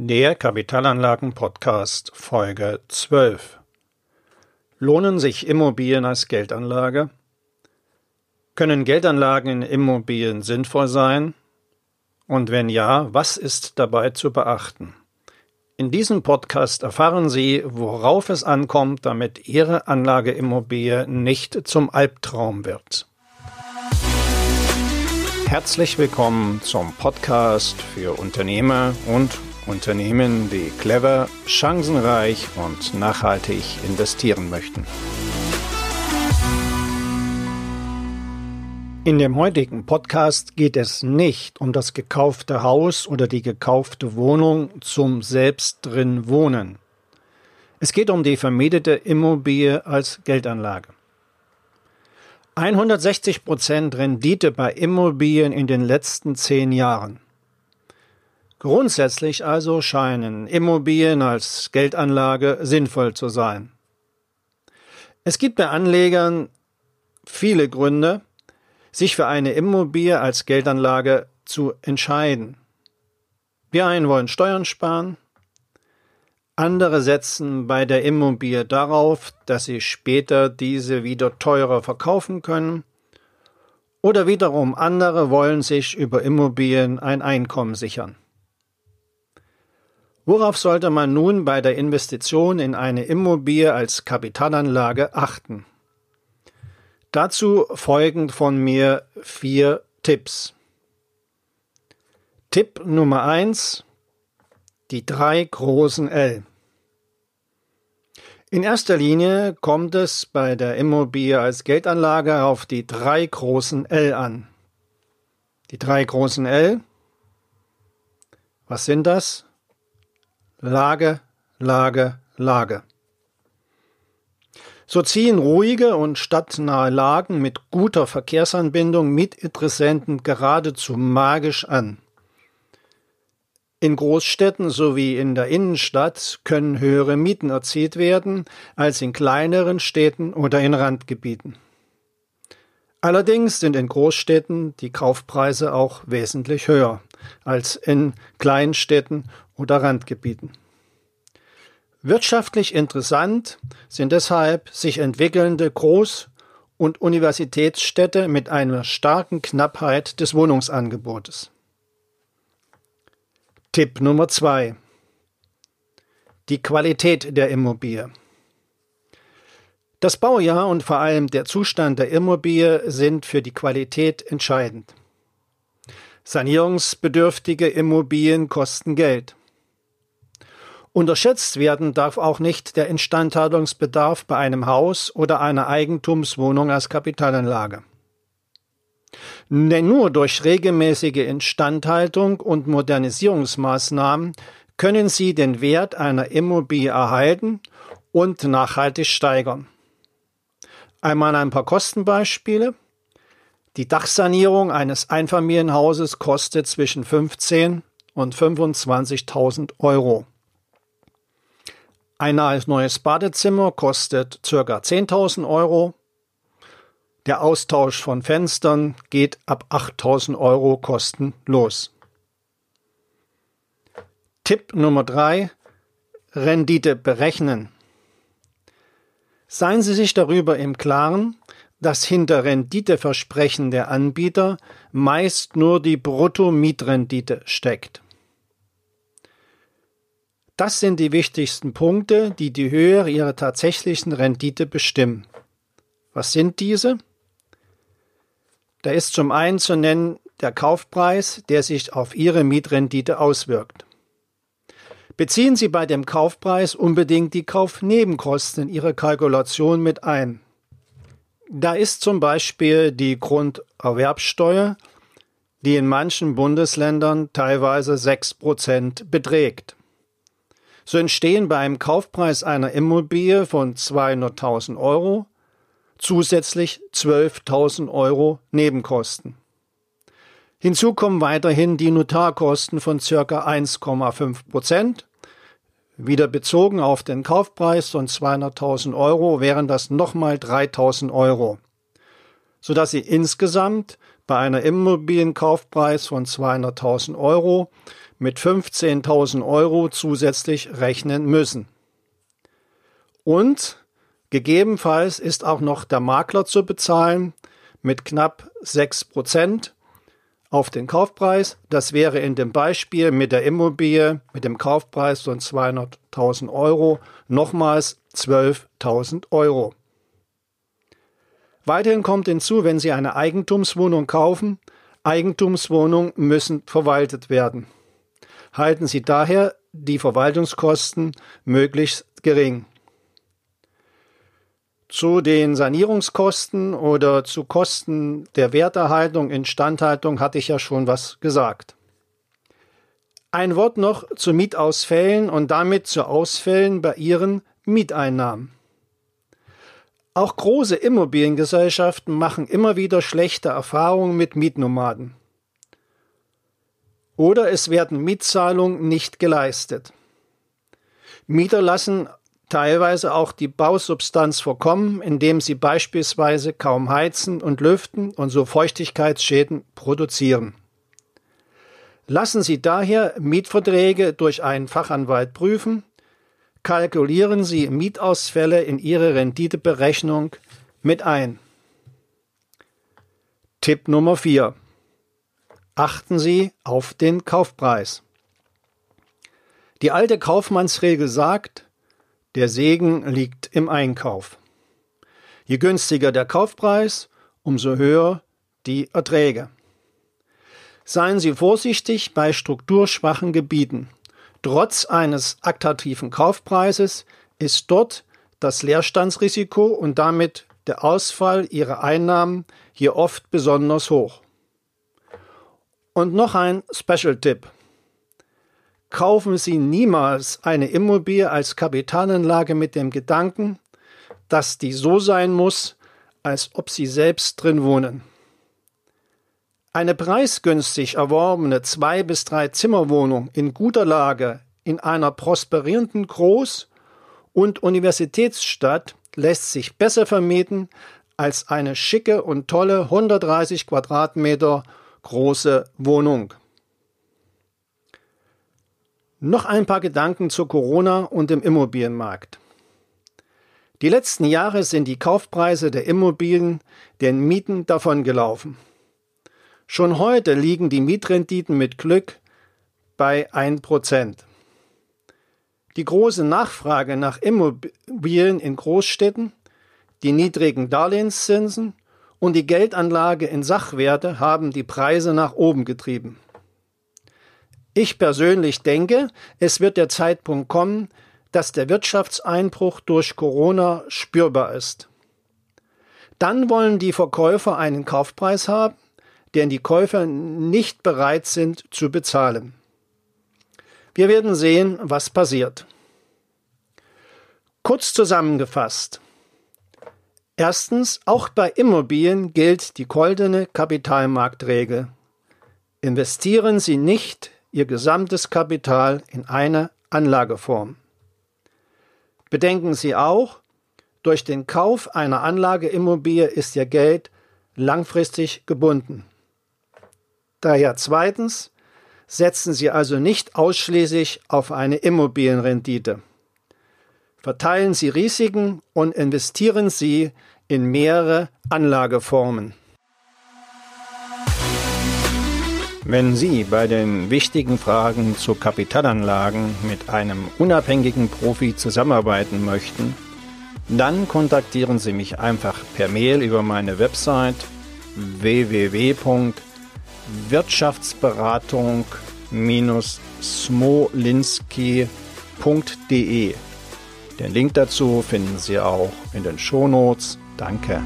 Der Kapitalanlagen-Podcast Folge 12. Lohnen sich Immobilien als Geldanlage? Können Geldanlagen in Immobilien sinnvoll sein? Und wenn ja, was ist dabei zu beachten? In diesem Podcast erfahren Sie, worauf es ankommt, damit Ihre Anlageimmobilie nicht zum Albtraum wird. Herzlich willkommen zum Podcast für Unternehmer und Unternehmen, die clever, chancenreich und nachhaltig investieren möchten. In dem heutigen Podcast geht es nicht um das gekaufte Haus oder die gekaufte Wohnung zum selbst drin wohnen. Es geht um die vermietete Immobilie als Geldanlage. 160 Prozent Rendite bei Immobilien in den letzten zehn Jahren. Grundsätzlich also scheinen Immobilien als Geldanlage sinnvoll zu sein. Es gibt bei Anlegern viele Gründe, sich für eine Immobilie als Geldanlage zu entscheiden. Die einen wollen Steuern sparen, andere setzen bei der Immobilie darauf, dass sie später diese wieder teurer verkaufen können, oder wiederum andere wollen sich über Immobilien ein Einkommen sichern. Worauf sollte man nun bei der Investition in eine Immobilie als Kapitalanlage achten? Dazu folgen von mir vier Tipps. Tipp Nummer eins: Die drei großen L. In erster Linie kommt es bei der Immobilie als Geldanlage auf die drei großen L an. Die drei großen L. Was sind das? Lage, Lage, Lage. So ziehen ruhige und stadtnahe Lagen mit guter Verkehrsanbindung Mitinteressenten geradezu magisch an. In Großstädten sowie in der Innenstadt können höhere Mieten erzielt werden als in kleineren Städten oder in Randgebieten. Allerdings sind in Großstädten die Kaufpreise auch wesentlich höher als in Kleinstädten oder Randgebieten. Wirtschaftlich interessant sind deshalb sich entwickelnde Groß- und Universitätsstädte mit einer starken Knappheit des Wohnungsangebotes. Tipp Nummer zwei: Die Qualität der Immobilie. Das Baujahr und vor allem der Zustand der Immobilie sind für die Qualität entscheidend. Sanierungsbedürftige Immobilien kosten Geld. Unterschätzt werden darf auch nicht der Instandhaltungsbedarf bei einem Haus oder einer Eigentumswohnung als Kapitalanlage. Denn nur durch regelmäßige Instandhaltung und Modernisierungsmaßnahmen können Sie den Wert einer Immobilie erhalten und nachhaltig steigern. Einmal ein paar Kostenbeispiele. Die Dachsanierung eines Einfamilienhauses kostet zwischen 15 und 25.000 Euro. Ein neues Badezimmer kostet ca. 10.000 Euro. Der Austausch von Fenstern geht ab 8.000 Euro kostenlos. Tipp Nummer 3. Rendite berechnen. Seien Sie sich darüber im Klaren, dass hinter Renditeversprechen der Anbieter meist nur die Brutto-Mietrendite steckt. Das sind die wichtigsten Punkte, die die Höhe ihrer tatsächlichen Rendite bestimmen. Was sind diese? Da ist zum einen zu nennen der Kaufpreis, der sich auf Ihre Mietrendite auswirkt. Beziehen Sie bei dem Kaufpreis unbedingt die Kaufnebenkosten in Ihre Kalkulation mit ein. Da ist zum Beispiel die Grunderwerbsteuer, die in manchen Bundesländern teilweise 6% beträgt. So entstehen bei einem Kaufpreis einer Immobilie von 200.000 Euro zusätzlich 12.000 Euro Nebenkosten. Hinzu kommen weiterhin die Notarkosten von circa 1,5 Prozent. Wieder bezogen auf den Kaufpreis von 200.000 Euro wären das nochmal 3.000 Euro, sodass Sie insgesamt bei einer Immobilienkaufpreis von 200.000 Euro mit 15.000 Euro zusätzlich rechnen müssen. Und gegebenenfalls ist auch noch der Makler zu bezahlen mit knapp 6 Prozent auf den Kaufpreis. Das wäre in dem Beispiel mit der Immobilie mit dem Kaufpreis von 200.000 Euro nochmals 12.000 Euro. Weiterhin kommt hinzu, wenn Sie eine Eigentumswohnung kaufen, Eigentumswohnungen müssen verwaltet werden. Halten Sie daher die Verwaltungskosten möglichst gering. Zu den Sanierungskosten oder zu Kosten der Werterhaltung, Instandhaltung hatte ich ja schon was gesagt. Ein Wort noch zu Mietausfällen und damit zu Ausfällen bei Ihren Mieteinnahmen. Auch große Immobiliengesellschaften machen immer wieder schlechte Erfahrungen mit Mietnomaden. Oder es werden Mietzahlungen nicht geleistet. Mieter lassen teilweise auch die Bausubstanz vorkommen, indem sie beispielsweise kaum heizen und lüften und so Feuchtigkeitsschäden produzieren. Lassen Sie daher Mietverträge durch einen Fachanwalt prüfen, kalkulieren Sie Mietausfälle in Ihre Renditeberechnung mit ein. Tipp Nummer 4. Achten Sie auf den Kaufpreis. Die alte Kaufmannsregel sagt, der Segen liegt im Einkauf. Je günstiger der Kaufpreis, umso höher die Erträge. Seien Sie vorsichtig bei strukturschwachen Gebieten. Trotz eines attraktiven Kaufpreises ist dort das Leerstandsrisiko und damit der Ausfall Ihrer Einnahmen hier oft besonders hoch. Und noch ein Special-Tipp. Kaufen Sie niemals eine Immobilie als Kapitalanlage mit dem Gedanken, dass die so sein muss, als ob Sie selbst drin wohnen. Eine preisgünstig erworbene zwei bis drei Zimmerwohnung in guter Lage in einer prosperierenden Groß- und Universitätsstadt lässt sich besser vermieten als eine schicke und tolle 130 Quadratmeter große Wohnung. Noch ein paar Gedanken zu Corona und dem Immobilienmarkt. Die letzten Jahre sind die Kaufpreise der Immobilien den Mieten davongelaufen. Schon heute liegen die Mietrenditen mit Glück bei 1%. Die große Nachfrage nach Immobilien in Großstädten, die niedrigen Darlehenszinsen und die Geldanlage in Sachwerte haben die Preise nach oben getrieben. Ich persönlich denke, es wird der Zeitpunkt kommen, dass der Wirtschaftseinbruch durch Corona spürbar ist. Dann wollen die Verkäufer einen Kaufpreis haben, den die Käufer nicht bereit sind zu bezahlen. Wir werden sehen, was passiert. Kurz zusammengefasst. Erstens, auch bei Immobilien gilt die goldene Kapitalmarktregel. Investieren Sie nicht ihr gesamtes Kapital in eine Anlageform. Bedenken Sie auch, durch den Kauf einer Anlageimmobilie ist Ihr Geld langfristig gebunden. Daher zweitens, setzen Sie also nicht ausschließlich auf eine Immobilienrendite. Verteilen Sie Risiken und investieren Sie in mehrere Anlageformen. Wenn Sie bei den wichtigen Fragen zu Kapitalanlagen mit einem unabhängigen Profi zusammenarbeiten möchten, dann kontaktieren Sie mich einfach per Mail über meine Website www.wirtschaftsberatung-smolinski.de. Den Link dazu finden Sie auch in den Shownotes. Danke.